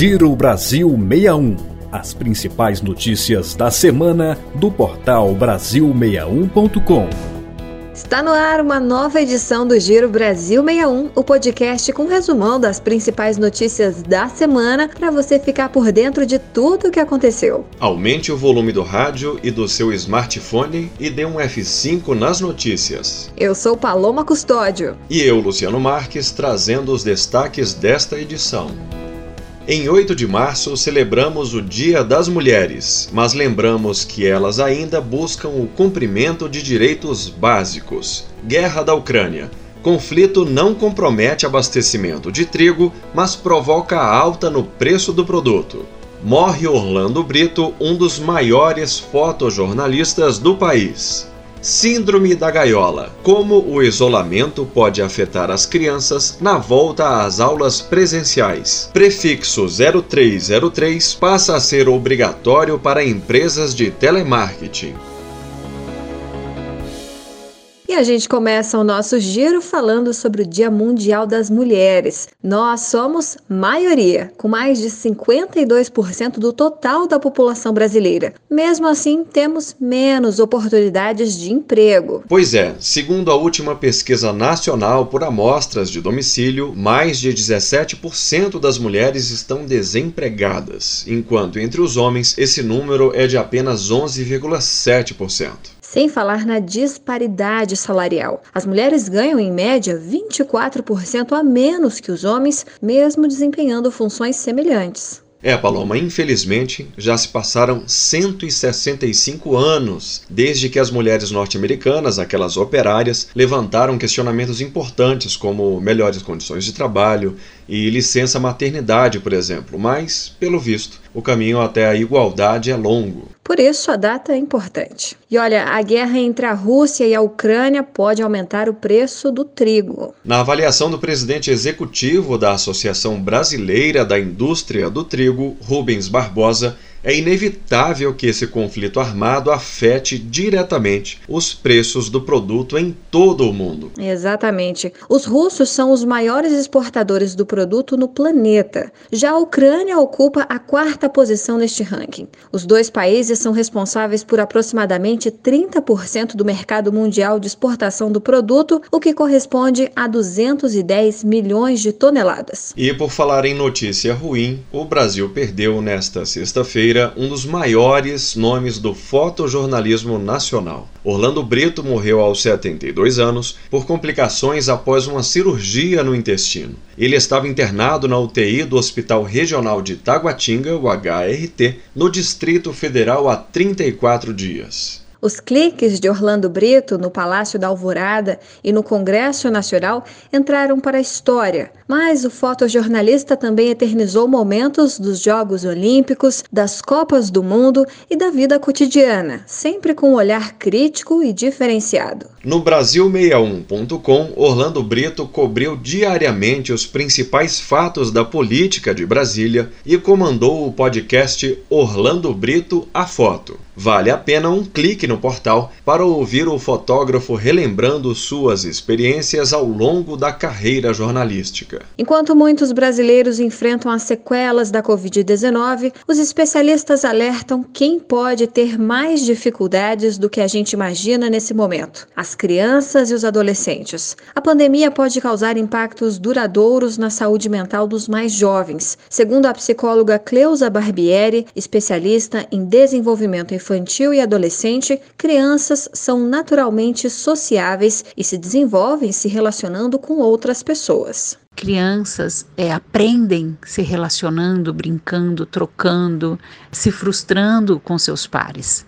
Giro Brasil 61. As principais notícias da semana do portal Brasil61.com. Está no ar uma nova edição do Giro Brasil 61, o podcast com resumão das principais notícias da semana para você ficar por dentro de tudo o que aconteceu. Aumente o volume do rádio e do seu smartphone e dê um F5 nas notícias. Eu sou Paloma Custódio. E eu, Luciano Marques, trazendo os destaques desta edição. Em 8 de março celebramos o Dia das Mulheres, mas lembramos que elas ainda buscam o cumprimento de direitos básicos. Guerra da Ucrânia. Conflito não compromete abastecimento de trigo, mas provoca alta no preço do produto. Morre Orlando Brito, um dos maiores fotojornalistas do país. Síndrome da gaiola: Como o isolamento pode afetar as crianças na volta às aulas presenciais. Prefixo 0303 passa a ser obrigatório para empresas de telemarketing. E a gente começa o nosso giro falando sobre o Dia Mundial das Mulheres. Nós somos maioria, com mais de 52% do total da população brasileira. Mesmo assim, temos menos oportunidades de emprego. Pois é, segundo a última pesquisa nacional por amostras de domicílio, mais de 17% das mulheres estão desempregadas, enquanto entre os homens esse número é de apenas 11,7%. Sem falar na disparidade salarial. As mulheres ganham, em média, 24% a menos que os homens, mesmo desempenhando funções semelhantes. É, Paloma, infelizmente já se passaram 165 anos desde que as mulheres norte-americanas, aquelas operárias, levantaram questionamentos importantes como melhores condições de trabalho e licença maternidade, por exemplo. Mas, pelo visto, o caminho até a igualdade é longo. Por isso, a data é importante. E olha, a guerra entre a Rússia e a Ucrânia pode aumentar o preço do trigo. Na avaliação do presidente executivo da Associação Brasileira da Indústria do Trigo, Rubens Barbosa, é inevitável que esse conflito armado afete diretamente os preços do produto em todo o mundo. Exatamente. Os russos são os maiores exportadores do produto no planeta. Já a Ucrânia ocupa a quarta posição neste ranking. Os dois países são responsáveis por aproximadamente 30% do mercado mundial de exportação do produto, o que corresponde a 210 milhões de toneladas. E por falar em notícia ruim, o Brasil perdeu nesta sexta-feira um dos maiores nomes do fotojornalismo nacional. Orlando Brito morreu aos 72 anos por complicações após uma cirurgia no intestino. Ele estava internado na UTI do Hospital Regional de Taguatinga, o HRT, no Distrito Federal há 34 dias. Os cliques de Orlando Brito no Palácio da Alvorada e no Congresso Nacional entraram para a história, mas o fotojornalista também eternizou momentos dos Jogos Olímpicos, das Copas do Mundo e da vida cotidiana, sempre com um olhar crítico e diferenciado. No Brasil61.com, Orlando Brito cobriu diariamente os principais fatos da política de Brasília e comandou o podcast Orlando Brito a Foto. Vale a pena um clique no portal para ouvir o fotógrafo relembrando suas experiências ao longo da carreira jornalística. Enquanto muitos brasileiros enfrentam as sequelas da Covid-19, os especialistas alertam quem pode ter mais dificuldades do que a gente imagina nesse momento: as crianças e os adolescentes. A pandemia pode causar impactos duradouros na saúde mental dos mais jovens, segundo a psicóloga Cleusa Barbieri, especialista em desenvolvimento infantil infantil e adolescente, crianças são naturalmente sociáveis e se desenvolvem se relacionando com outras pessoas. Crianças é, aprendem se relacionando, brincando, trocando, se frustrando com seus pares.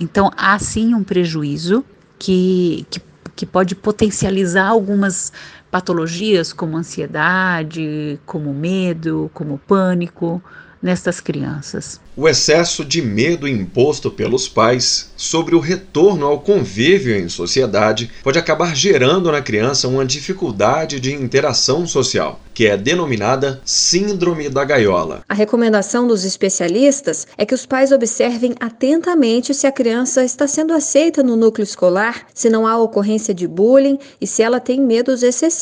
Então, há sim um prejuízo que, que, que pode potencializar algumas patologias como ansiedade, como medo, como pânico nestas crianças. O excesso de medo imposto pelos pais sobre o retorno ao convívio em sociedade pode acabar gerando na criança uma dificuldade de interação social, que é denominada Síndrome da Gaiola. A recomendação dos especialistas é que os pais observem atentamente se a criança está sendo aceita no núcleo escolar, se não há ocorrência de bullying e se ela tem medos excessivos.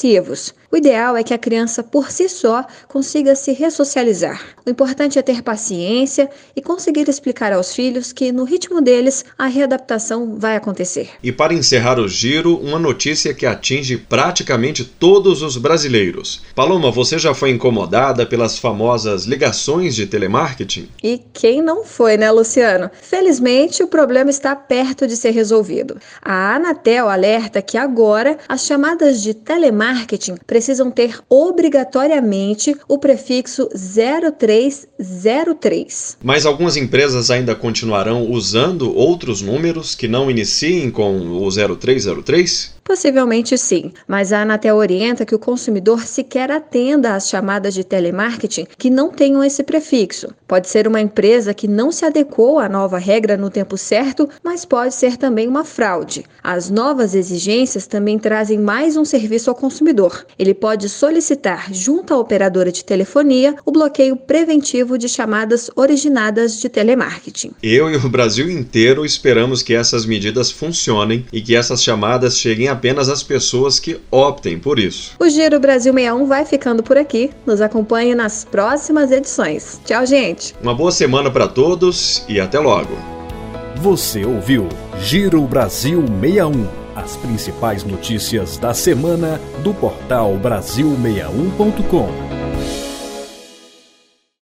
O ideal é que a criança por si só consiga se ressocializar. O importante é ter paciência e conseguir explicar aos filhos que no ritmo deles a readaptação vai acontecer. E para encerrar o giro, uma notícia que atinge praticamente todos os brasileiros. Paloma, você já foi incomodada pelas famosas ligações de telemarketing? E quem não foi, né, Luciano? Felizmente, o problema está perto de ser resolvido. A Anatel alerta que agora as chamadas de telemarketing precisam ter obrigatoriamente o prefixo 0303. Mas algumas empresas ainda continuarão usando outros números que não iniciem com o 0303? Possivelmente sim, mas a Anatel orienta que o consumidor sequer atenda às chamadas de telemarketing que não tenham esse prefixo. Pode ser uma empresa que não se adequou à nova regra no tempo certo, mas pode ser também uma fraude. As novas exigências também trazem mais um serviço ao consumidor. Ele pode solicitar, junto à operadora de telefonia, o bloqueio preventivo de chamadas originadas de telemarketing. Eu e o Brasil inteiro esperamos que essas medidas funcionem e que essas chamadas cheguem a apenas as pessoas que optem por isso. O Giro Brasil 61 vai ficando por aqui. Nos acompanhe nas próximas edições. Tchau, gente. Uma boa semana para todos e até logo. Você ouviu Giro Brasil 61. As principais notícias da semana do portal Brasil61.com.